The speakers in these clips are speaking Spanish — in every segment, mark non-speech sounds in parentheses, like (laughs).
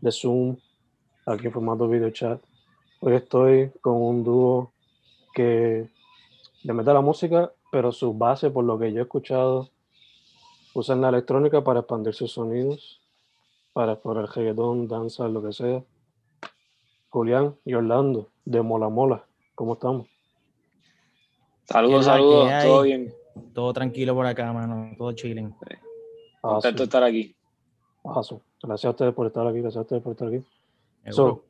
de Zoom, aquí en formato video chat. Hoy estoy con un dúo que le mete la música, pero su base, por lo que yo he escuchado, usan la electrónica para expandir sus sonidos, para explorar reggaetón, danza, lo que sea. Julián y Orlando, de Mola Mola, ¿cómo estamos? Saludos, saludos, todo bien. Todo tranquilo por acá, mano, todo chilling. Sí. Contento de estar aquí. Awesome. Gracias a ustedes por estar aquí, gracias a ustedes por estar aquí. So,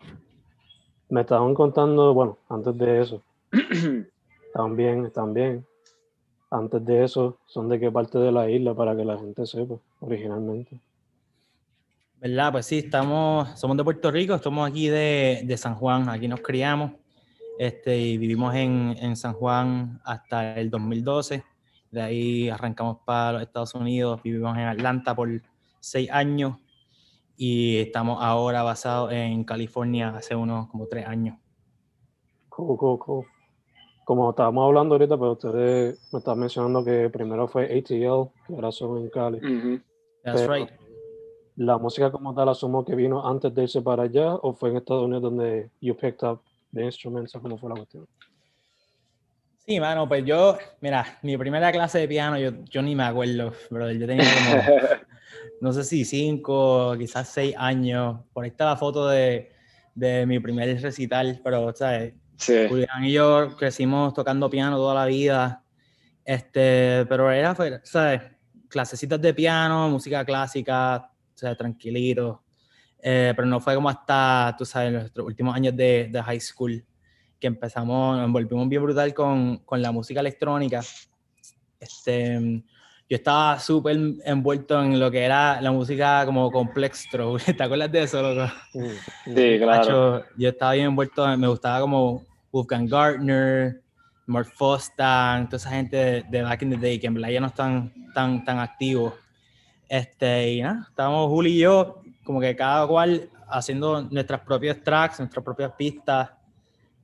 me estaban contando, bueno, antes de eso, (clears throat) están bien. Antes de eso, ¿son de qué parte de la isla para que la gente sepa originalmente? ¿Verdad? Pues sí, estamos, somos de Puerto Rico, estamos aquí de, de San Juan, aquí nos criamos este, y vivimos en, en, San Juan hasta el 2012. De ahí arrancamos para los Estados Unidos, vivimos en Atlanta por seis años y estamos ahora basados en California hace unos como tres años. Cool, cool, cool. Como estábamos hablando ahorita, pero ustedes me estaban mencionando que primero fue ATL, que ahora son en Cali. Mm -hmm. That's Pero, right. ¿La música como tal asumo que vino antes de irse para allá o fue en Estados Unidos donde you picked up the instruments o cómo fue la cuestión? Sí, mano, pues yo, mira, mi primera clase de piano, yo, yo ni me acuerdo, brother. Yo tenía como, (laughs) no sé si cinco, quizás seis años. Por ahí está la foto de, de mi primer recital, pero, ¿sabes? Sí. Julián y yo crecimos tocando piano toda la vida. Este, pero era, ¿sabes? Clasecitas de piano, música clásica, o sea, tranquilito. Eh, pero no fue como hasta, tú sabes, nuestros últimos años de, de high school que empezamos, nos envolvimos bien brutal con, con la música electrónica. Este, yo estaba súper envuelto en lo que era la música como complex (laughs) ¿Te acuerdas de eso, loco? Sí, claro. Yo estaba bien envuelto, me gustaba como Wolfgang Gardner, Mark Foster, toda esa gente de, de, back in the day, que en verdad ya no están tan, tan activos. Este, y nada, estábamos Juli y yo, como que cada cual haciendo nuestras propias tracks, nuestras propias pistas.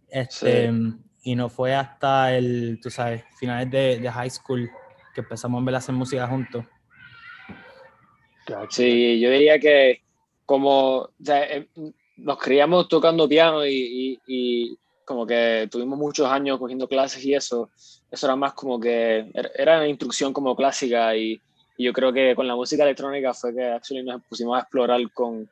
Este, sí. Y no fue hasta el, tú sabes, finales de, de high school que empezamos a ver hacer música juntos. Sí, yo diría que como o sea, nos criamos tocando piano y, y, y, como que tuvimos muchos años cogiendo clases y eso, eso era más como que era una instrucción como clásica y, y yo creo que con la música electrónica fue que actually nos pusimos a explorar con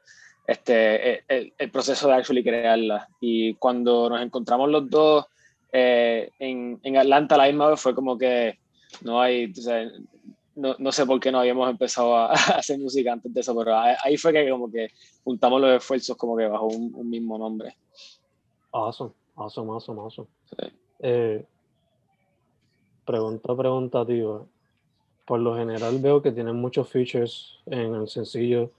este, el, el proceso de actually crearla. Y cuando nos encontramos los dos eh, en, en, Atlanta la misma vez fue como que no hay, o sea, no, no, sé por qué no habíamos empezado a, (laughs) a, hacer música antes de eso, pero ahí fue que como que juntamos los esfuerzos como que bajo un, un mismo nombre. Awesome, awesome, awesome, awesome. Sí. Eh, pregunta preguntativa. Por lo general veo que tienen muchos features en el sencillo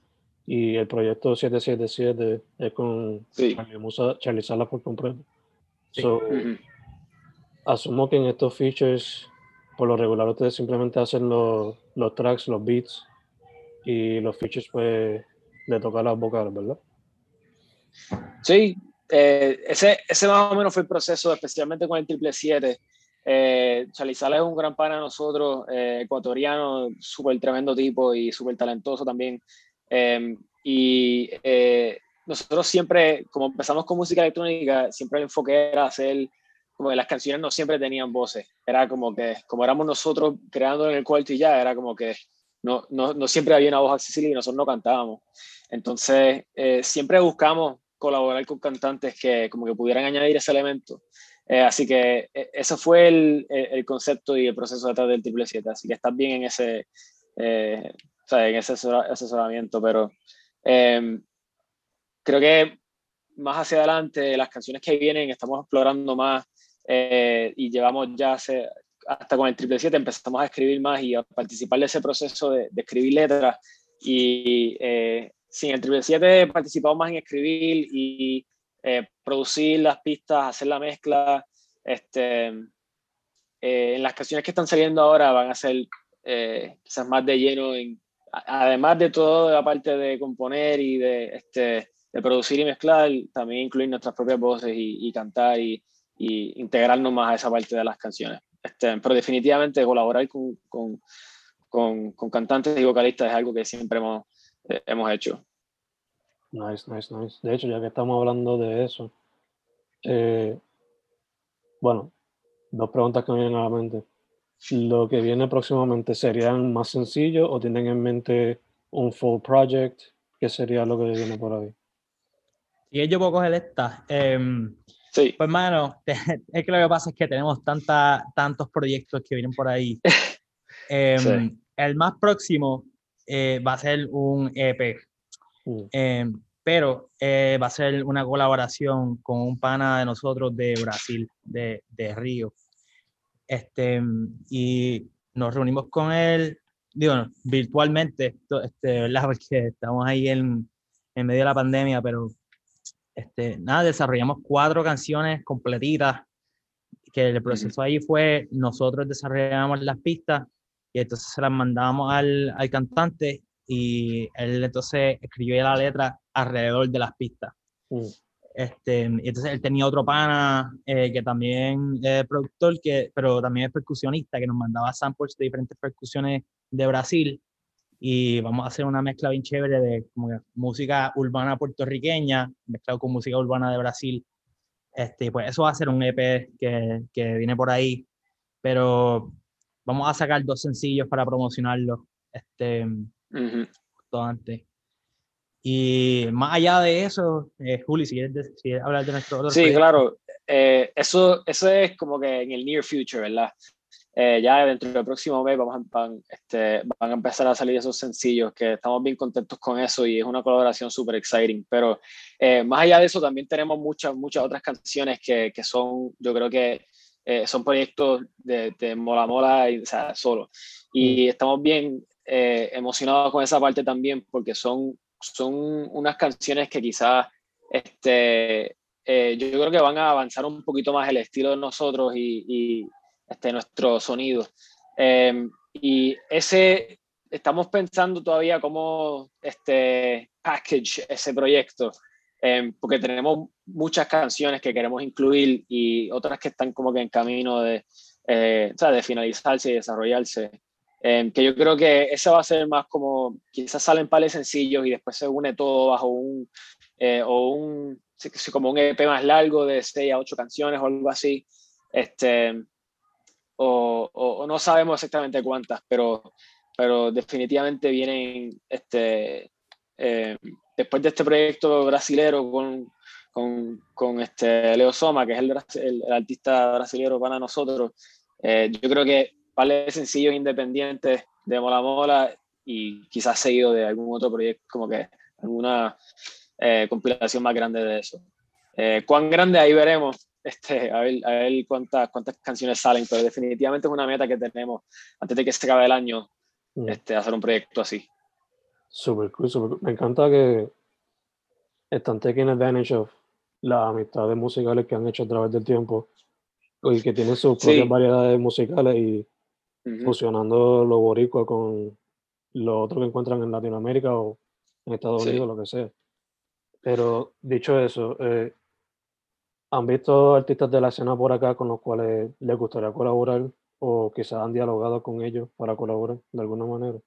y el proyecto 777 es con sí. Charlie, Musa, Charlie Sala por completo. Sí. So, uh -huh. Asumo que en estos features, por lo regular, ustedes simplemente hacen los, los tracks, los beats y los features pues de tocar las vocales, ¿verdad? Sí, eh, ese, ese más o menos fue el proceso, especialmente con el triple 7. Eh, Chalizal es un gran pana de nosotros, eh, ecuatoriano, súper tremendo tipo y súper talentoso también. Em, y eh, nosotros siempre, como empezamos con música electrónica, siempre el enfoque era hacer, como que las canciones no siempre tenían voces. Era como que, como éramos nosotros creando en el cuarto y ya, era como que no, no, no siempre había una voz accesible y nosotros no cantábamos. Entonces, siempre buscamos colaborar con cantantes que como que pudieran añadir ese elemento. Eh, así que eh, eso fue el, el, concepto y el proceso detrás del triple 7. Así que estás bien en ese, eh, o sea, en ese asesoramiento, pero em, creo que más hacia adelante, las canciones que vienen, estamos explorando más y llevamos ya hace, hasta con el triple 7 empezamos a escribir más y a participar de ese proceso de, de escribir letras y sí, en el Triple 7 participamos más en escribir y eh, producir las pistas, hacer la mezcla. Este, eh, en las canciones que están saliendo ahora van a ser eh, quizás más de lleno, en, además de todo la parte de componer y de, este, de producir y mezclar, también incluir nuestras propias voces y, cantar y, y, integrarnos más a esa parte de las canciones. Este, pero definitivamente colaborar con, con, con, con cantantes y vocalistas es algo que siempre hemos, eh, hemos hecho. Nice, nice, nice. De hecho, ya que estamos hablando de eso, eh, bueno, dos preguntas que me vienen a la mente. ¿Lo que viene próximamente serían más sencillos o tienen en mente un full project? ¿Qué sería lo que viene por ahí? Y yo puedo coger esta. Em, sí. Pues, mano, (laughs) es que lo que pasa es que tenemos tanta, tantos proyectos que vienen por ahí. (laughs) Em, el más próximo eh, va a ser un EP. Mm. Em, pero eh, va a ser una colaboración con un pana de nosotros de Brasil, de, de Río. Este, y nos reunimos con él, digo, virtualmente, este, ¿verdad? (laughs) Porque estamos ahí en, en medio de la pandemia, pero este, nada, desarrollamos cuatro canciones completitas, que el proceso ahí fue, nosotros desarrollamos las pistas y entonces se las mandamos al, al cantante y él entonces escribió la letra alrededor de las pistas. Mm. Este, y entonces él tenía otro pana eh, que también es productor, que, pero también es percusionista, que nos mandaba samples de diferentes percusiones de Brasil. Y vamos a hacer una mezcla bien chévere de como música urbana puertorriqueña, mezclado con música urbana de Brasil. Este, pues eso va a ser un EP que, que viene por ahí. Pero vamos a sacar dos sencillos para promocionarlo. Este, antes. Y más allá de eso, eh, Juli, si quieres, hablar de nuestro otro Sí, claro. Eh, eso, eso es como que en el near future, ¿verdad? Eh, ya dentro del próximo mes vamos a, van, este, van a empezar a salir esos sencillos que estamos bien contentos con eso y es una colaboración súper exciting. Pero más allá de eso, también tenemos muchas, muchas otras canciones que, que son, yo creo que son proyectos de, de mola mola, y, o sea, solo. Y mm. estamos bien eh, emocionado con esa parte también porque son, son unas canciones que quizás este, eh, yo creo que van a avanzar un poquito más el estilo de nosotros y, y este, nuestro sonido. Em, y ese, estamos pensando todavía cómo este, package ese proyecto, em, porque tenemos muchas canciones que queremos incluir y otras que están como que en camino de, eh, de finalizarse y desarrollarse. Em, que yo creo que ese va a ser más como, quizás salen pales sencillos y después se une todo bajo un, eh, o un, como un EP más largo de 6 a 8 canciones o algo así. Este, o, o, no sabemos exactamente cuántas, pero, pero definitivamente vienen, este, eh, después de este proyecto brasilero con, con, con, este Leo Soma, que es el, el, artista brasilero para nosotros, eh, yo creo que de sencillos independientes de Mola Mola y quizás seguido de algún otro proyecto, como que alguna eh, compilación más grande de eso. Eh, cuán grande ahí veremos, este, a ver, a ver cuántas, cuántas canciones salen, pero definitivamente es una meta que tenemos antes de que se acabe el año, mm. este, hacer un proyecto así. Super cool, super cool. Me encanta que están taking advantage of las amistades musicales que han hecho a través del tiempo y que tienen sus propias variedades musicales y fusionando lo boricua con lo otro que encuentran en Latinoamérica o en Estados Unidos, lo que sea. Pero dicho eso, eh, ¿han visto artistas de la escena por acá con los cuales les gustaría colaborar o quizás han dialogado con ellos para colaborar de alguna manera?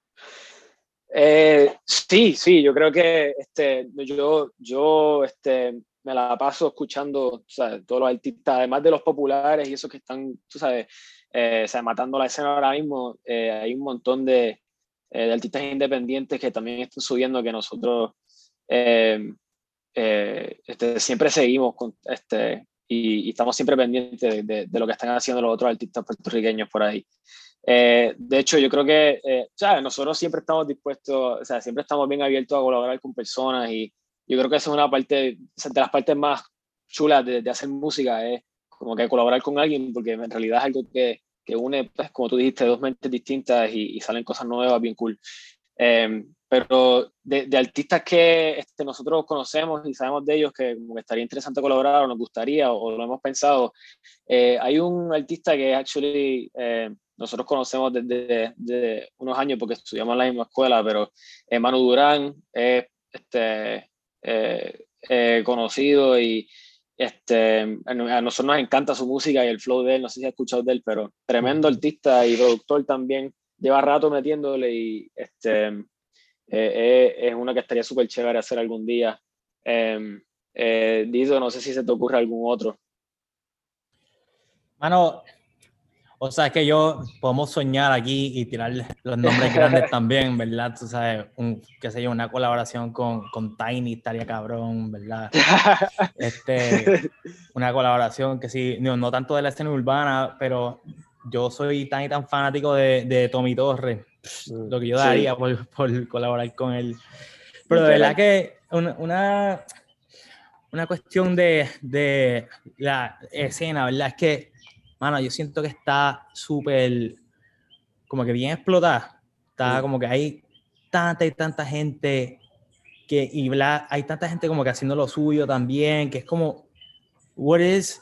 Eh, sí, sí, yo creo que este, yo, yo este, me la paso escuchando todos los artistas, además de los populares y esos que están, tú sabes, eh, matando la escena ahora mismo, eh, hay un montón de, artistas independientes que también están subiendo que nosotros este, siempre seguimos con, este, y, estamos siempre pendientes de, de, lo que están haciendo los otros artistas puertorriqueños por ahí. Eh, de hecho, yo creo que eh, nosotros siempre estamos dispuestos, o sea, siempre estamos bien abiertos a colaborar con personas y yo creo que esa es una parte, de las partes más chulas de, de, hacer música, es como que colaborar con alguien, porque en realidad es algo que, que une, pues, como tú dijiste, dos mentes distintas y, y salen cosas nuevas bien cool. Eh, pero de, de, artistas que este, nosotros conocemos y sabemos de ellos que, como que estaría interesante colaborar o nos gustaría o, lo hemos pensado, eh, hay un artista que actually eh, nosotros conocemos desde, desde, unos años porque estudiamos en la misma escuela, pero eh, Manu Durán es este, conocido y este, a nosotros nos encanta su música y el flow de él, no sé si has escuchado de él, pero tremendo artista y productor también, lleva rato metiéndole y este eh, eh, es una que estaría súper chévere hacer algún día. Em, eh, Dido, no sé si se te ocurre algún otro. Mano, o sea, es que yo podemos soñar aquí y tirar los nombres (laughs) grandes también, ¿verdad? Tú sabes, un, qué sé yo, una colaboración con, con Tiny estaría cabrón, ¿verdad? (laughs) Este, una colaboración que sí, no, no tanto de la escena urbana, pero yo soy tan y tan fanático de, de Tommy Torres Mm, lo que yo daría por, por, colaborar con él. Pero de verdad que una, una, una cuestión de, de, la escena, ¿verdad? Es que, mano, yo siento que está súper, como que bien explotada. Está mm. como que hay tanta y tanta gente que, y hay tanta gente como que haciendo lo suyo también, que es como, what is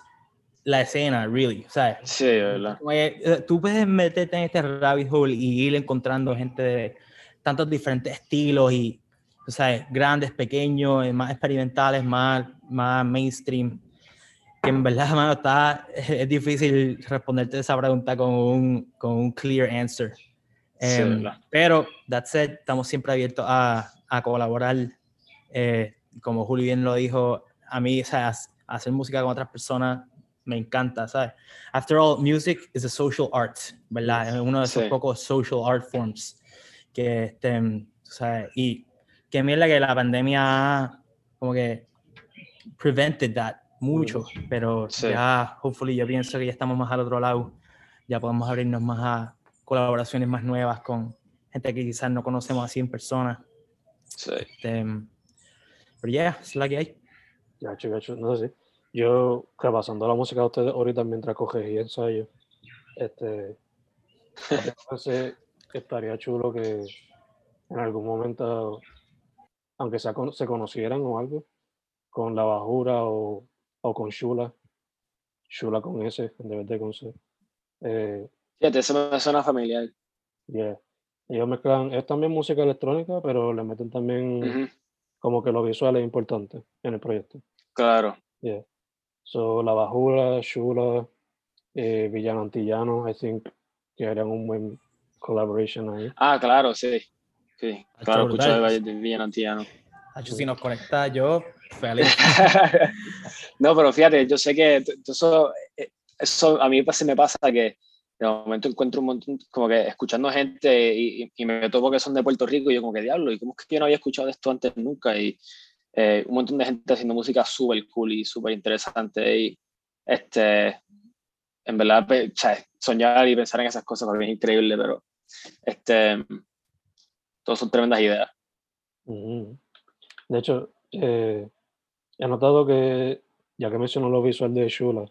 la escena, really, ¿sabes? Sí, ¿verdad? Eh, tú puedes meterte en este rabbit hole y ir encontrando gente de tantos diferentes estilos y, ¿sabes? Grandes, pequeños, eh, más experimentales, más, más mainstream. Que en verdad, (laughs) mano, está, es difícil responderte esa pregunta con un, con un clear answer. Sí, um, pero, that said, estamos siempre abiertos a, a colaborar. Eh, como Julio bien lo dijo, a mí, o sea, hacer música con otras personas me encanta, ¿sabes? After all, music is a social art, ¿verdad? Es uno de esos pocos social art forms que, este, ¿sabes? Y que mierda que la pandemia como que prevented that mucho, pero ya, hopefully, yo pienso que ya estamos más al otro lado, ya podemos abrirnos más a colaboraciones más nuevas con gente que quizás no conocemos así en persona. Sí. Este, pero ya, yeah, es la que hay. Ya, gacho, no sé. Yo, repasando la música de ustedes ahorita mientras y ensayo, este, estaría chulo que en algún momento, aunque sea se conocieran o algo, con la bajura o, o con Shula, Shula con S, en vez de con C. Eh, Fíjate, eso me suena familiar. Yeah. Ellos mezclan, es también música electrónica, pero le meten también como que lo visual es importante en el proyecto. Claro. Yeah. So, La Bajura, Shula, eh, Villano Antillano, I think que harían un buen collaboration ahí. Ah, claro, sí. Sí, claro, escucho de, de Villano Antillano. Si nos conecta yo, feliz. (laughs) no, pero fíjate, yo sé que eso, eh, eso a mí se me pasa que de momento encuentro un montón, como que escuchando gente y, y, me topo que son de Puerto Rico y yo como que diablo, y como es que yo no había escuchado esto antes nunca y eh, un montón de gente haciendo música súper cool y súper interesante. Y este, en verdad, sea, soñar y pensar en esas cosas para mí es increíble, pero este, todos son tremendas ideas. De hecho, eh, he notado que, ya que mencionó lo visual de Shula,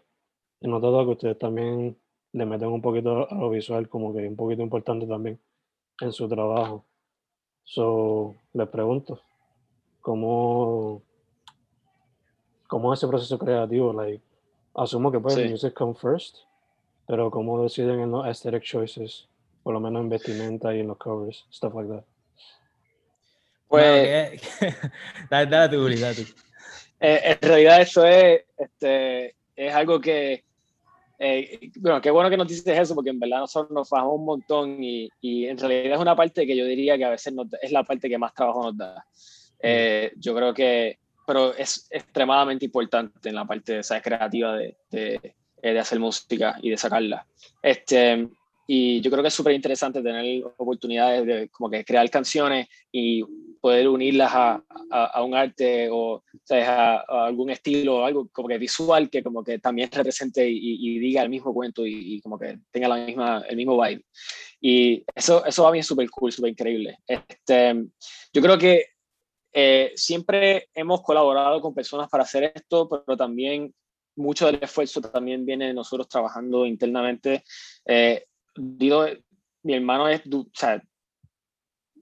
he notado que ustedes también le meten un poquito a lo visual, como que un poquito importante también en su trabajo. So, les pregunto, cómo, cómo ese proceso creativo, like, asumo que pues sí. music come first, pero cómo deciden en los aesthetic choices, por lo menos en vestimenta y en los covers, stuff like that. Pues, (laughs) dale, dale tú, dale tú. Eh, en realidad eso es, este, es algo que, eh, bueno, qué bueno que nos dices eso, porque en verdad nosotros nos fajamos un montón y, y, en realidad es una parte que yo diría que a veces es la parte que más trabajo nos da. Eh, yo creo que, pero es extremadamente importante en la parte esa creativa de, de, de, hacer música y de sacarla. Este, y yo creo que es súper interesante tener oportunidades de como que crear canciones y poder unirlas a, a, un arte o a, algún estilo o algo como que visual que como que también represente y, diga el mismo cuento y, como que tenga la misma, el mismo vibe. Y eso, eso a mí súper cool, súper increíble. Este, yo creo que eh, siempre hemos colaborado con personas para hacer esto, pero también mucho del esfuerzo también viene de nosotros trabajando internamente. Eh, mi hermano es, o sea,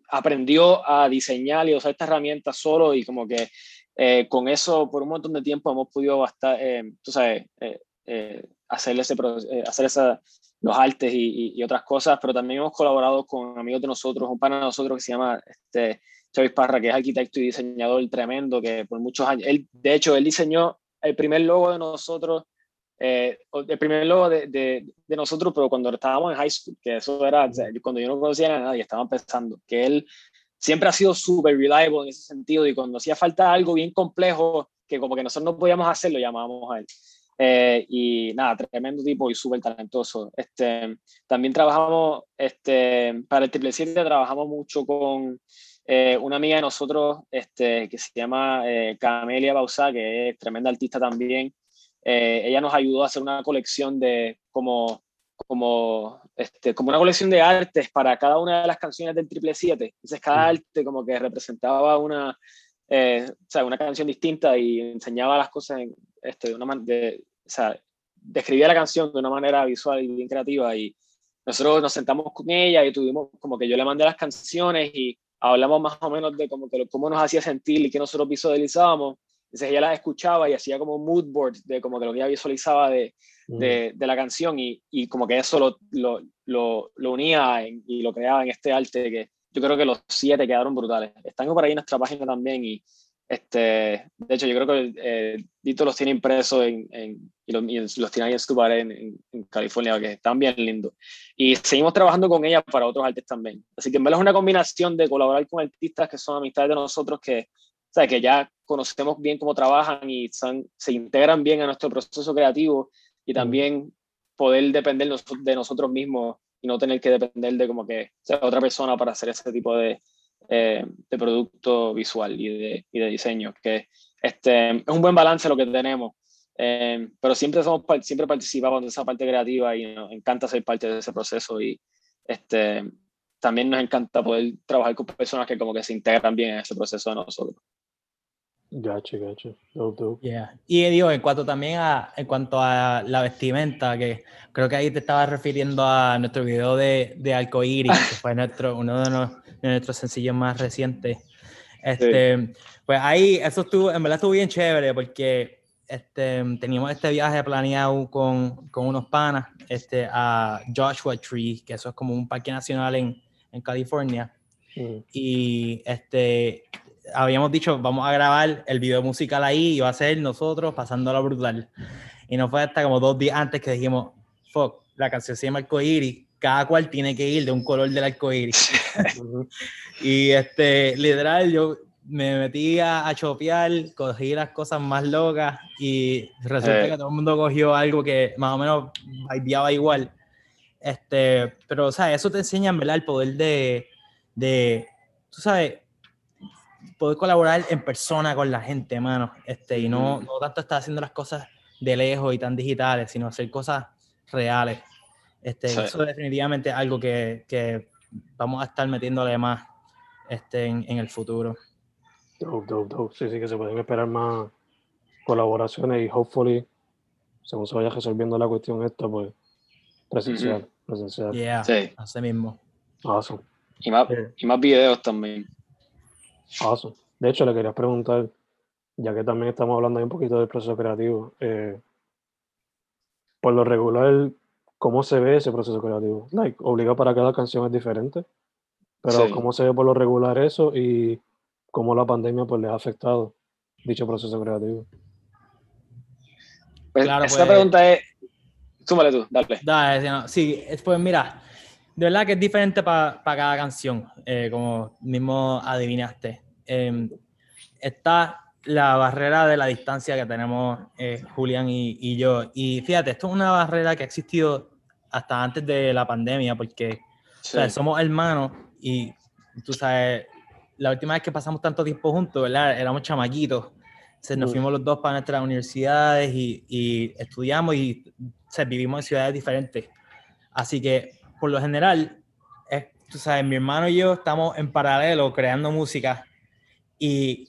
aprendió a diseñar y usar esta herramienta solo y como que eh, con eso por un montón de tiempo hemos podido bastar, eh, tú sabes, eh, eh hacer, ese, hacer esa, los artes y, y, otras cosas, pero también hemos colaborado con amigos de nosotros, un pana de nosotros que se llama este, Chavis Parra, que es arquitecto y diseñador tremendo, que por muchos años, él, de hecho, él diseñó el primer logo de nosotros eh, el primer logo de, de, de, nosotros, pero cuando estábamos en high school, que eso era, cuando yo no conocía a nadie, estaba empezando, que él siempre ha sido súper reliable en ese sentido y cuando hacía falta algo bien complejo, que como que nosotros no podíamos hacerlo, llamábamos a él. Eh, y nada, tremendo tipo y súper talentoso. Este, también trabajamos, este, para el Triple 7 trabajamos mucho con eh, una amiga de nosotros este, que se llama eh, Camelia Bausá, que es tremenda artista también. Eh, ella nos ayudó a hacer una colección de como, como, este, como una colección de artes para cada una de las canciones del Triple 7. Entonces cada arte como que representaba una, eh, o sea, una canción distinta y enseñaba las cosas en, este, de una de, o sea, describía la canción de una manera visual y bien creativa y nosotros nos sentamos con ella y tuvimos como que yo le mandé las canciones y hablamos más o menos de que cómo nos hacía sentir y qué nosotros visualizábamos entonces ella la escuchaba y hacía como mood board de como que lo que ella visualizaba de, mm. de, de la canción y, y, como que eso lo, lo, lo, lo unía y lo creaba en este arte que yo creo que los siete quedaron brutales. Están por ahí en nuestra página también y este, de hecho yo creo que eh, Dito los tiene impresos en, en, y, los, y, los, tiene ahí en su pared en, en, California, que están bien lindos. Y seguimos trabajando con ella para otros artes también. Así que en verdad es una combinación de colaborar con artistas que son amistades de nosotros que o sea, que ya conocemos bien cómo trabajan y son, se integran bien a nuestro proceso creativo y también poder depender de nosotros mismos y no tener que depender de como que sea otra persona para hacer ese tipo de, eh, de producto visual y de, y de, diseño, que este, es un buen balance lo que tenemos, eh, pero siempre, somos, siempre participamos de esa parte creativa y nos encanta ser parte de ese proceso y este, también nos encanta poder trabajar con personas que como que se integran bien en ese proceso de nosotros. Gacho, gacho. Dope, dope. Yeah. Y digo, en cuanto también a, en cuanto a la vestimenta, que creo que ahí te estabas refiriendo a nuestro video de, de Arcoiris, que fue nuestro, uno de, los, de, nuestros sencillos más recientes. Este, sí. Pues ahí, eso estuvo, en verdad estuvo bien chévere, porque este, teníamos este viaje planeado con, con unos panas este, a Joshua Tree, que eso es como un parque nacional en, en California. Mm. Y este, habíamos dicho, vamos a grabar el video musical ahí y va a ser nosotros pasándolo brutal. Y no fue hasta como dos días antes que dijimos, fuck, la canción se llama Arcoiris, cada cual tiene que ir de un color del arcoíris. (laughs) y este, literal, yo me metí a, a, chopear, cogí las cosas más locas y resulta eh. que todo el mundo cogió algo que más o menos vibeaba igual. Este, pero, o sea, eso te enseña, ¿verdad? El poder de, de, tú sabes, poder colaborar en persona con la gente, mano. Este, y no, no tanto estar haciendo las cosas de lejos y tan digitales, sino hacer cosas reales. Este, sí. Eso definitivamente es algo que, que, vamos a estar metiéndole más este, en, en, el futuro. Dope, dope, dope. Sí, sí, que se pueden esperar más colaboraciones y hopefully, según se vaya resolviendo la cuestión esta, pues presencial. Mm -hmm. presencial. Yeah, sí. así mismo. Awesome. Y más, y más videos también. Awesome. De hecho, le quería preguntar, ya que también estamos hablando ahí un poquito del proceso creativo, eh, por lo regular, ¿cómo se ve ese proceso creativo? Like, obliga para cada canción es diferente, pero sí. ¿cómo se ve por lo regular eso y cómo la pandemia pues les ha afectado dicho proceso creativo. Pues claro, esta pues, pregunta es, súmale tú, dale. Dale, sí, pues mira, de verdad que es diferente para cada canción, eh, como mismo adivinaste. Em, está la barrera de la distancia que tenemos eh, Julián y, yo. Y fíjate, esto es una barrera que ha existido hasta antes de la pandemia, porque somos hermanos y tú sabes, la última vez que pasamos tanto tiempo juntos, ¿verdad? Éramos chamaquitos. Se nos fuimos los dos para nuestras universidades y, estudiamos y vivimos en ciudades diferentes. Así que, por lo general, tú sabes, mi hermano y yo estamos en paralelo creando música y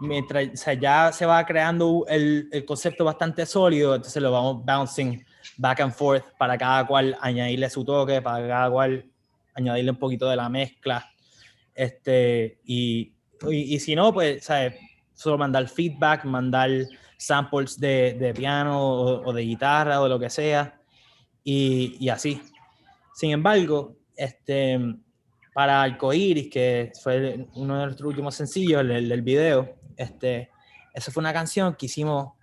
mientras ya se va creando el, el, concepto bastante sólido, entonces lo vamos bouncing back and forth para cada cual añadirle su toque, para cada cual añadirle un poquito de la mezcla. Este, y, y, si no, pues, ¿sabes? Solo mandar feedback, mandar samples de, de piano o, de guitarra o lo que sea, y, y así. Sin embargo, este, para Arcoiris, que fue uno de nuestros últimos sencillos, el, del video, este, esa fue una canción que hicimos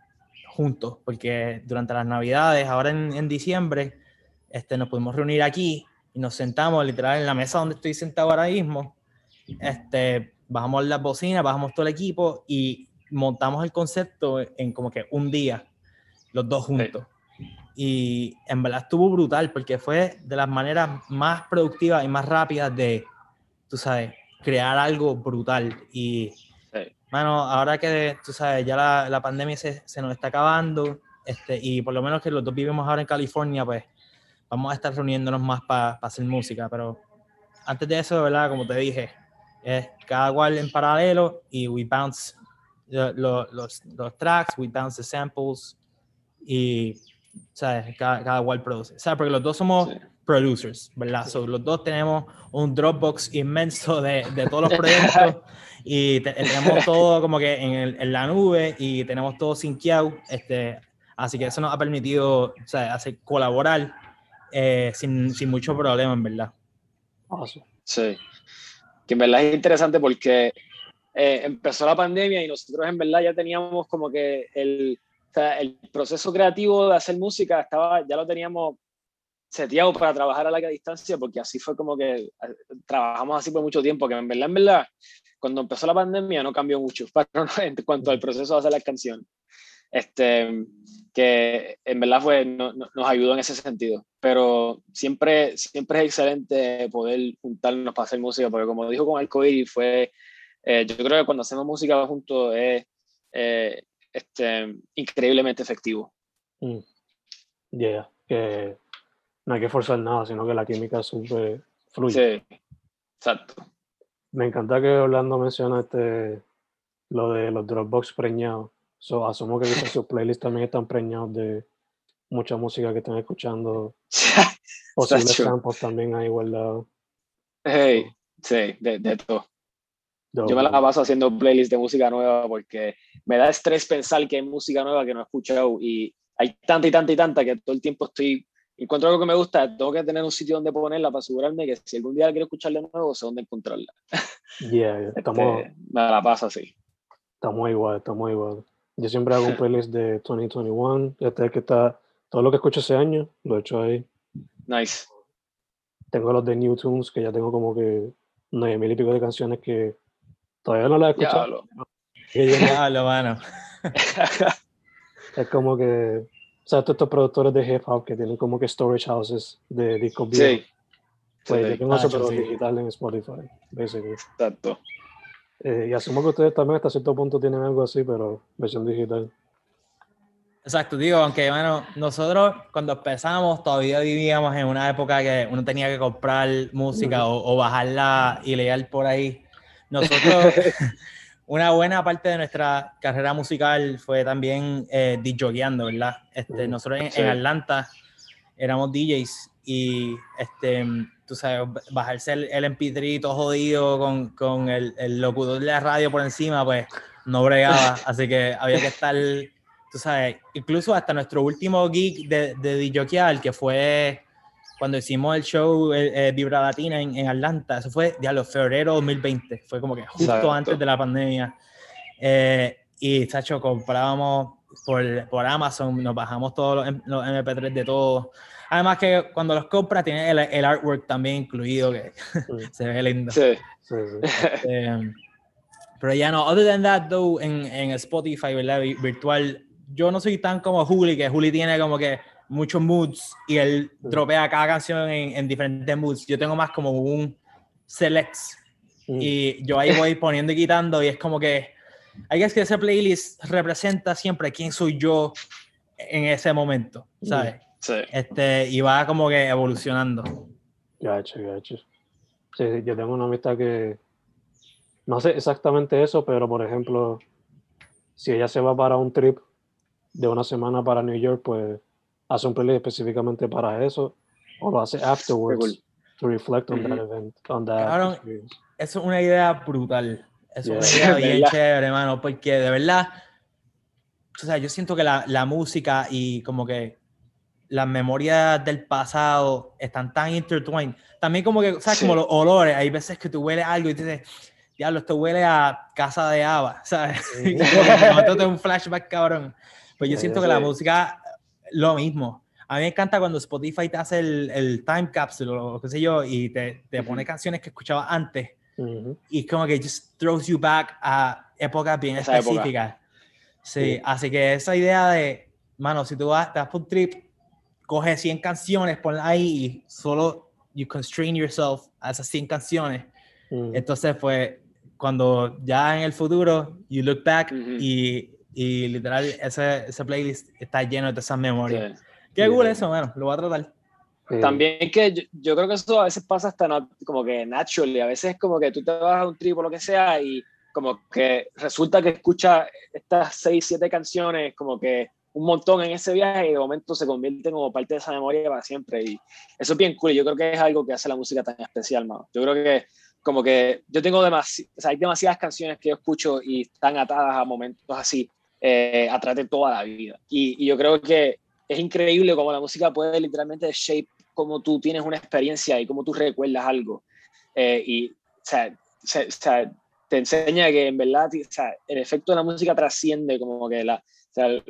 juntos, porque durante las navidades, ahora en, en, diciembre, este, nos pudimos reunir aquí y nos sentamos literal en la mesa donde estoy sentado ahora mismo, este, bajamos las bocinas, bajamos todo el equipo y montamos el concepto en como que un día, los dos juntos. Y en verdad estuvo brutal porque fue de las maneras más productivas y más rápidas de, tú sabes, crear algo brutal. Y, bueno, ahora que, tú sabes, ya la, la pandemia se, se, nos está acabando, este, y por lo menos que los dos vivimos ahora en California, pues vamos a estar reuniéndonos más para hacer música. Pero antes de eso, verdad, como te dije, es cada cual en paralelo y we bounce los, los tracks, we bounce the samples y ¿sabes? Cada, cada cual produce. ¿Sabes? Porque los dos somos producers, ¿verdad? los dos tenemos un Dropbox inmenso de, de todos los proyectos (laughs) y tenemos (laughs) todo como que en, en, la nube y tenemos todo sinqueado. Este, así que eso nos ha permitido ¿sabes? hacer colaborar eh, sin, sin, mucho problema, en verdad. Sí. Que en verdad es interesante porque eh, empezó la pandemia y nosotros en verdad ya teníamos como que el sea, el proceso creativo de hacer música estaba, ya lo teníamos seteado para trabajar a larga distancia, porque así fue como que eh, trabajamos así por mucho tiempo, que en verdad, en verdad, cuando empezó la pandemia no cambió mucho (laughs) en cuanto al proceso de hacer las canciones. Este, que en verdad fue, no, nos ayudó en ese sentido. Pero siempre, siempre es excelente poder juntarnos para hacer música, porque como dijo con Alcoiri, fue, eh, yo creo que cuando hacemos música juntos es, eh, este, increíblemente efectivo. Mm. Yeah, que no hay que forzar nada, sino que la química súper fluye. Sí, exacto. Me encanta que Orlando menciona este, lo de los Dropbox preñados. So, asumo que (laughs) sus playlists también están preñados de mucha música que están escuchando. (laughs) Posibles campos también hay guardado. Hey, sí, de, de todo. Yo me la paso haciendo playlists de música nueva porque me da estrés pensar que hay música nueva que no he escuchado y hay tanta y tanta y tanta que todo el tiempo estoy, encuentro algo que me gusta, tengo que tener un sitio donde ponerla para asegurarme que si algún día la quiero escuchar de nuevo, sé dónde encontrarla. (laughs) Yeah, este, estamos, me la paso así. Estamos igual, estamos igual. Yo siempre hago un (laughs) playlist de 2021, este que está, todo lo que escucho ese año, lo he hecho ahí. Nice. Tengo los de New Tunes, que ya tengo como que nueve mil y pico de canciones que Todavía no la he escuchado. Diablo, (laughs) mano. es como que, o sea, estos productores de hip hop que tienen como que storage houses de discos sí. Pues yo tengo eso, pero digital en Spotify, basically. Exacto. Eh, y asumo que ustedes también hasta cierto punto tienen algo así, pero versión digital. Exacto, digo, aunque bueno, nosotros cuando empezamos todavía vivíamos en una época que uno tenía que comprar música o, o, bajarla ilegal por ahí. Nosotros, (laughs) una buena parte de nuestra carrera musical fue también eh, ¿verdad? Este, nosotros en, Atlanta éramos DJs y, este, tú sabes, bajarse el, MP3 todo jodido con, con el, el, locutor de la radio por encima, pues no bregaba. (laughs) Así que había que estar, tú sabes, incluso hasta nuestro último gig de, de que fue cuando hicimos el show eh, Vibra Latina en, en, Atlanta, eso fue, ya lo febrero 2020, fue como que justo antes de la pandemia. Eh, Y, chacho, comprábamos por, por Amazon, nos bajamos todos los, los MP3 de todo. Además que cuando los compras tiene el, el artwork también incluido, que Sí, (laughs) se ve lindo. Sí. sí, sí. (laughs) Eh, pero ya no, other than that, though, en, en Spotify, ¿verdad? Vi- Virtual, yo no soy tan como Juli, que Juli tiene como que muchos moods y él Sí. dropea cada canción en, en diferentes moods. Yo tengo más como un selects Mm. y yo ahí voy poniendo y quitando y es como que, hay que es que ese playlist representa siempre quién soy yo en ese momento, ¿sabes? Sí. Este, y va como que evolucionando. Gacho, gacho. Sí, sí, yo tengo una amistad que no sé exactamente eso, pero por ejemplo, si ella se va para un trip de una semana para New York, pues hace un playlist específicamente para eso, o lo hace afterwards cool. to reflect on that event, on that experience. Eso es una idea brutal. Eso es Yeah. una idea (laughs) bien chévere, hermano, porque de verdad, o sea, yo siento que la, la música y como que las memorias del pasado están tan intertwined. También como que, ¿sabes? Sí. Como los olores. Hay veces que tú hueles algo y dices, diablo, esto huele a casa de Ava, (laughs) ¿sabes? (laughs) Momento te un flashback, cabrón. Pues yo Sí, siento que la sí. música, lo mismo. A mí me encanta cuando Spotify te hace el, el time capsule o qué sé yo y te, te pone Ujú. canciones que escuchabas antes Ujú. y es como que just throws you back a épocas bien Esa época. específicas. Sí, Sí. así que esa idea de, mano, si tú vas, te vas por un trip, coge 100 canciones, ponlas ahí y solo you constrain yourself a esas 100 canciones. Entonces, pues, cuando ya en el futuro, you look back y, y literal, ese, ese playlist está lleno de esas memorias. Sí. Qué cool sí. eso, bueno, lo voy a tratar. Sí. También que yo, yo creo que eso a veces pasa hasta no- como que naturally, a veces es como que tú te vas a un trip o lo que sea y como que resulta que escuchas estas seis, siete canciones como que un montón en ese viaje y de momento se convierten como parte de esa memoria para siempre y eso es bien cool y yo creo que es algo que hace la música tan especial, mano. Yo creo que como que yo tengo demasi o sea, hay demasiadas canciones que yo escucho y están atadas a momentos así eh, atrás de toda la vida y, y yo creo que es increíble cómo la música puede literalmente shape cómo tú tienes una experiencia y cómo tú recuerdas algo. Eh, y, o sea, se- o sea, te enseña que en verdad, o sea, el efecto de la música trasciende como que la, o sea, lo,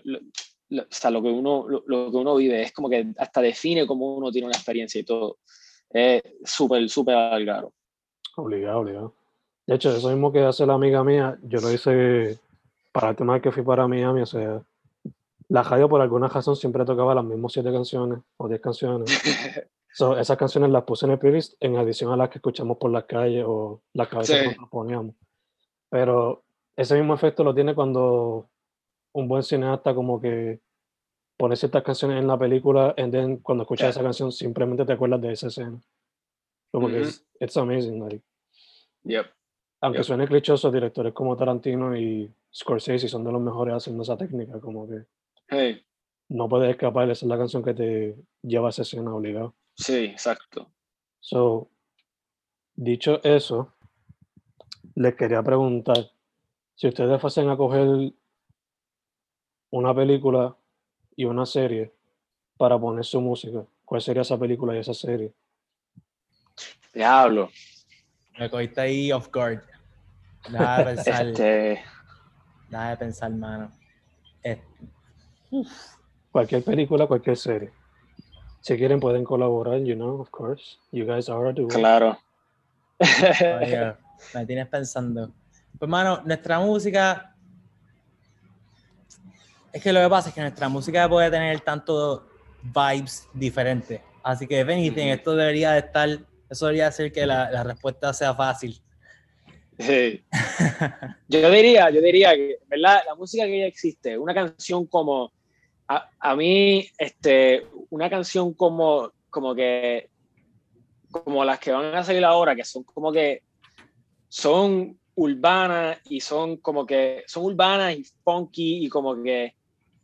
lo que uno, lo, lo que uno vive, es como que hasta define cómo uno tiene una experiencia y todo. Es súper, súper algaro. Obligado, obligado. De hecho, eso mismo que hace la amiga mía, yo lo hice para el tema que fui para Miami, o sea, la radio por alguna razón siempre tocaba las mismas siete canciones o diez canciones. (laughs) So, esas canciones las puse en el playlist en adición a las que escuchamos por las calles o las que a veces Sí. nosotros poníamos. Pero ese mismo efecto lo tiene cuando un buen cineasta como que pone ciertas canciones en la película y then cuando escuchas Sí. esa canción simplemente te acuerdas de esa escena. Como que Ujú. es it's amazing, like, Yep. Aunque Yep. suene clichoso, directores como Tarantino y Scorsese son de los mejores haciendo esa técnica, como que Hey, no puedes escapar, esa es la canción que te lleva a esa escena obligado. sí, exacto. So, dicho eso, les quería preguntar, si ustedes fuesen a coger una película y una serie para poner su música, ¿cuál sería esa película y esa serie? Diablo. Me cogiste ahí off guard. Deja de pensar, Este, deja de pensar, mano. Eh, Cualquier película, cualquier serie. Si quieren pueden colaborar, you know, of course. You guys are duo. claro. Oye, me tienes pensando. Pues, mano, nuestra música. Es que lo que pasa es que nuestra música puede tener tanto vibes diferentes. Así que, if anything, Ujú. esto debería de estar. Eso debería hacer que la, la respuesta sea fácil. Sí. (laughs) Yo diría, yo diría que, ¿verdad? La música que ya existe, una canción como, a, a mí, este, una canción como, como que, como las que van a salir ahora, que son como que, son urbanas y son como que, son urbanas y funky y como que,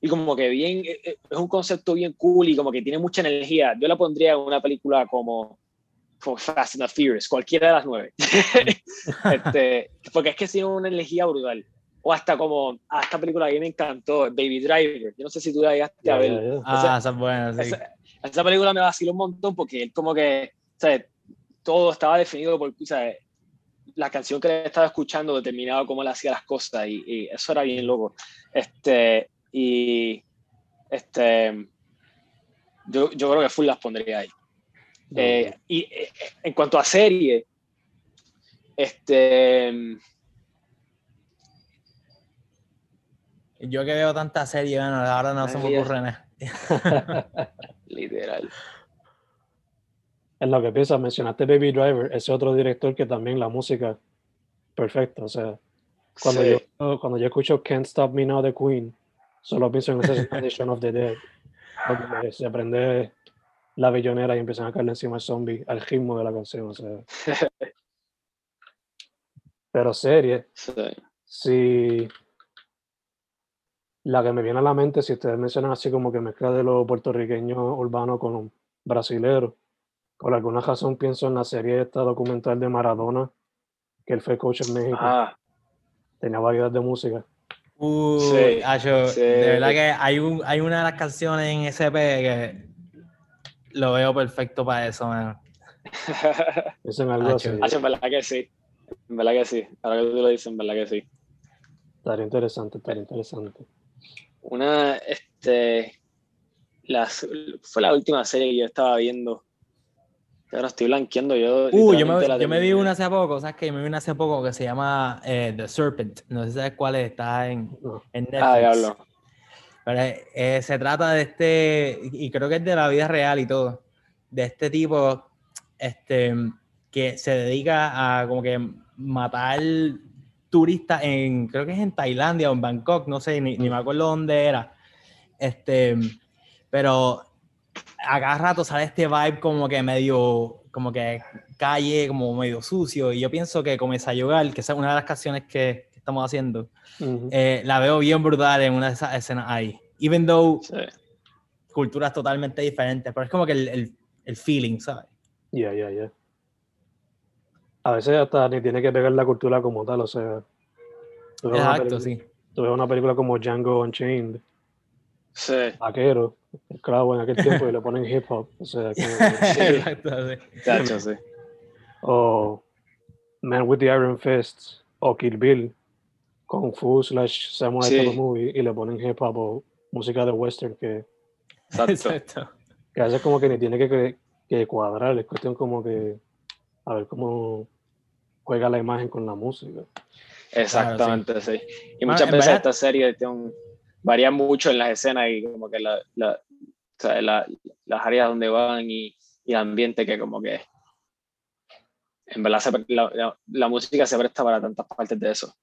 y como que bien, eh, eh, es un concepto bien cool y como que tiene mucha energía. Yo la pondría en una película como Fast and the Furious, cualquiera de las nueve. (laughs) este, porque es que tiene una energía brutal. O hasta como, a esta película que a mí me encantó, Baby Driver. Yo no sé si tú la llegaste a Ya, ver. ya, ya. Ah, esa es buena, sí. Esa, esa película me vaciló un montón porque él como que, o sea, todo estaba definido por, o sea, la canción que le estaba escuchando determinaba cómo él hacía las cosas y, eso era bien loco. Este, y este, yo, yo creo que full las pondría ahí. Eh, y eh, en cuanto a serie, este... Yo que veo tantas series, bueno, ahora no se me ocurre nada. (laughs) (laughs) Literal. En lo que piensas, mencionaste Baby Driver, ese otro director que también la música, perfecta. O sea, cuando, yo, cuando yo escucho Can't Stop Me Now de Queen, solo pienso en esa (laughs) edition of the Dead. se aprende la billonera y empiezan a caerle encima al zombie al ritmo de la canción. O sea. (laughs) Pero serie, si la que me viene a la mente, si ustedes mencionan así como que mezcla de lo puertorriqueño urbano con los brasileros, por alguna razón pienso en la serie esta documental de Maradona, que él fue coach en México. Ah. Tenía variedad de música. Uh, sí, de verdad que hay, un, hay una de las canciones en SP que lo veo perfecto para eso, man. (laughs) Eso en algo así. en verdad que sí. En verdad que sí. Ahora que tú lo dices, en verdad que sí. Estaría interesante, estaría interesante. Una, este, las, fue la última serie que yo estaba viendo Ahora estoy blanqueando yo. Uh, yo me, yo me vi una hace poco, ¿sabes qué? Me vi una hace poco que se llama eh, The Serpent. No sé si sabes cuál es, está en, en Netflix. Ah, diablo. Pero eh, se trata de este, y creo que es de la vida real y todo, de este tipo este, que se dedica a como que matar turistas en, creo que es en Tailandia o en Bangkok, no sé, ni, ni me acuerdo dónde era. Este, pero a cada rato sale este vibe como que medio, como que calle, como medio sucio. Y yo pienso que Comienza a Yogar, que es una de las canciones que, estamos haciendo, eh, la veo bien brutal en una de esas escenas ahí. Even though culturas totalmente diferentes, pero es como que el, el, feeling, ¿sabes? Ya, ya, ya. A veces hasta ni tiene que pegar la cultura como tal, o sea. Exacto, sí. Tú ves una película como Django Unchained. Sí. Vaquero claro, en aquel tiempo y le ponen hip hop. O sea, (laughs) sí. O Man with the Iron Fists o Kill Bill, Kung Fu slash Samurai Movie y le ponen hip hop o música de western que. Exacto. Que a veces como que ni tiene que, que cuadrar, es cuestión como que a ver cómo juega la imagen con la música. Exactamente, sí. Y muchas veces esta serie un varía mucho en las escenas y como que la, la, las áreas donde van y, y, el ambiente que como que en verdad la, la, música se presta para tantas partes de eso.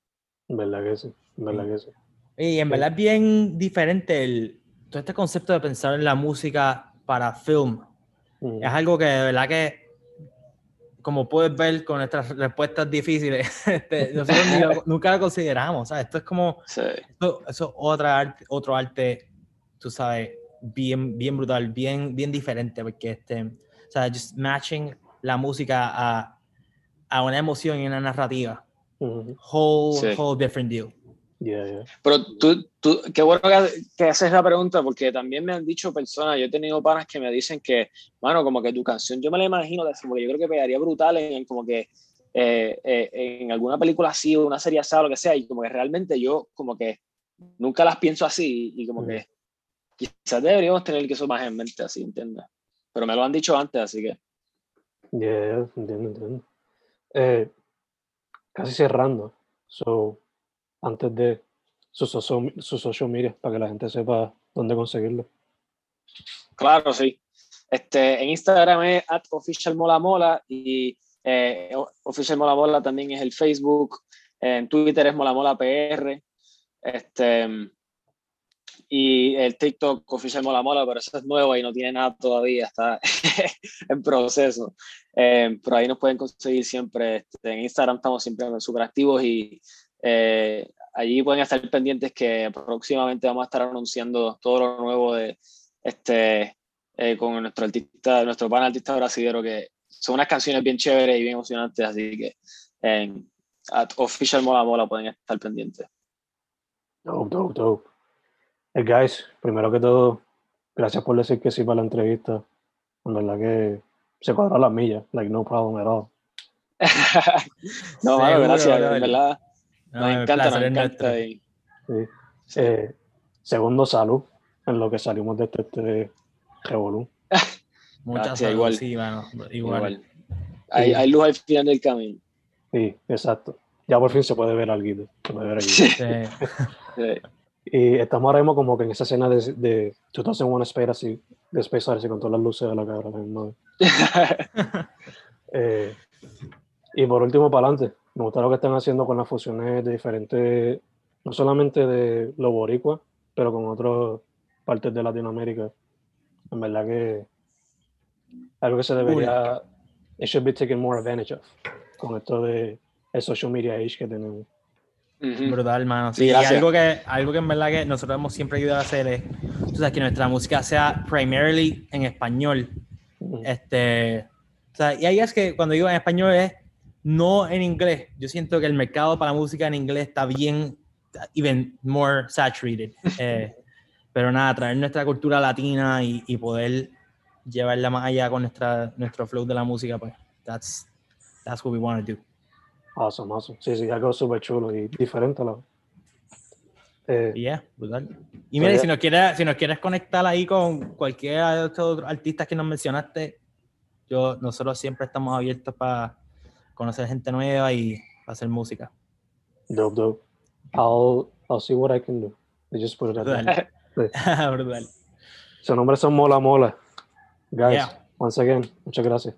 Verdad que sí, verdad que sí. Y en verdad es bien diferente el, todo este concepto de pensar en la música para film. Mm. Es algo que de verdad que como puedes ver con nuestras respuestas difíciles, (laughs) este, nosotros (laughs) nunca lo consideramos. Esto es como, esto, eso otra arte, otro arte, tú sabes, bien, bien brutal, bien, bien diferente, porque este, o sea, just matching la música a, a una emoción y una narrativa. Whole, whole different deal. Pero tú, tú, qué bueno que, haces la pregunta, porque también me han dicho personas, yo he tenido panas que me dicen que, bueno, como que tu canción, yo me la imagino, porque yo creo que pegaría brutal en, como que eh, eh, en alguna película así o una serie así o lo que sea, y como que realmente yo como que nunca las pienso así, y como que quizás deberíamos tener que eso más en mente, así, ¿entiendes? Pero me lo han dicho antes, así que... Yeah, entiendo, entiendo. Eh, casi cerrando, so antes de sus su social media para que la gente sepa dónde conseguirlo. Claro, sí. Este, en Instagram es at y eh, también es el Facebook. En Twitter es molamolapr. Este, y el TikTok oficial Mola Mola, pero eso es nuevo y no tiene nada todavía, está (laughs) en proceso. Eh, pero ahí nos pueden conseguir siempre. Este, en Instagram estamos siempre súper activos y eh, allí pueden estar pendientes que próximamente vamos a estar anunciando todo lo nuevo de este eh, con nuestro artista, nuestro pan artista brasileño, que son unas canciones bien chéveres y bien emocionantes, así que en Official Mola Mola pueden estar pendientes. Dope, dope, dope. Hey guys, primero que todo, gracias por decir que sí para la entrevista. En verdad que se cuadró las millas, like no problem at all. (laughs) no, mano, gracias, en verdad. No, Nos encanta, nos encanta. y- Sí. sí. Eh, segundo, salud, en lo que salimos de este, este revolú. (laughs) Muchas Gracias, igual. sí, mano. Igual. Igual. Hay, hay luz al final del camino. Sí, exacto. Ya por fin se puede ver algo. Se puede ver (laughs) algo. Y estamos ahora mismo como que en esa escena de, de 2001 Space así, de Space Odyssey con todas las luces de la cámara. ¿no? (laughs) Eh, y por último, para adelante, me gusta lo que están haciendo con las fusiones de diferentes, no solamente de lo boricua, pero con otras partes de Latinoamérica. En verdad que algo que se debería, it should be taken more advantage of, con esto de el social media age que tenemos. Brutal, mano. Sí, y algo que, algo que en verdad que nosotros hemos siempre ayudado a hacer es, tú sabes, que nuestra música sea primarily en español. Este, o sea, y ahí es que cuando digo en español es no en inglés. Yo siento que el mercado para la música en inglés está bien, even more saturated. (laughs) Eh, pero nada, traer nuestra cultura latina y, y poder llevarla más allá con nuestra, nuestro flow de la música, pues, that's, that's what we want to do. Awesome, awesome. Sí, sí, algo súper chulo y diferente a la eh, Y yeah, brutal. Y mira, y si nos quieres, si nos quieres conectar ahí con cualquiera de estos otros artistas que nos mencionaste, yo, nosotros siempre estamos abiertos para conocer gente nueva y hacer música. Dope, dope. I'll, I'll see what I can do. I just put it. Brutal. (laughs) brutal. Su nombre son Mola Mola. Guys, Yeah. once again, muchas gracias.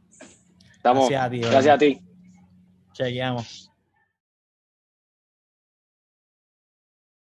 Estamos. Gracias a ti, Gracias a ti. Chequeamos.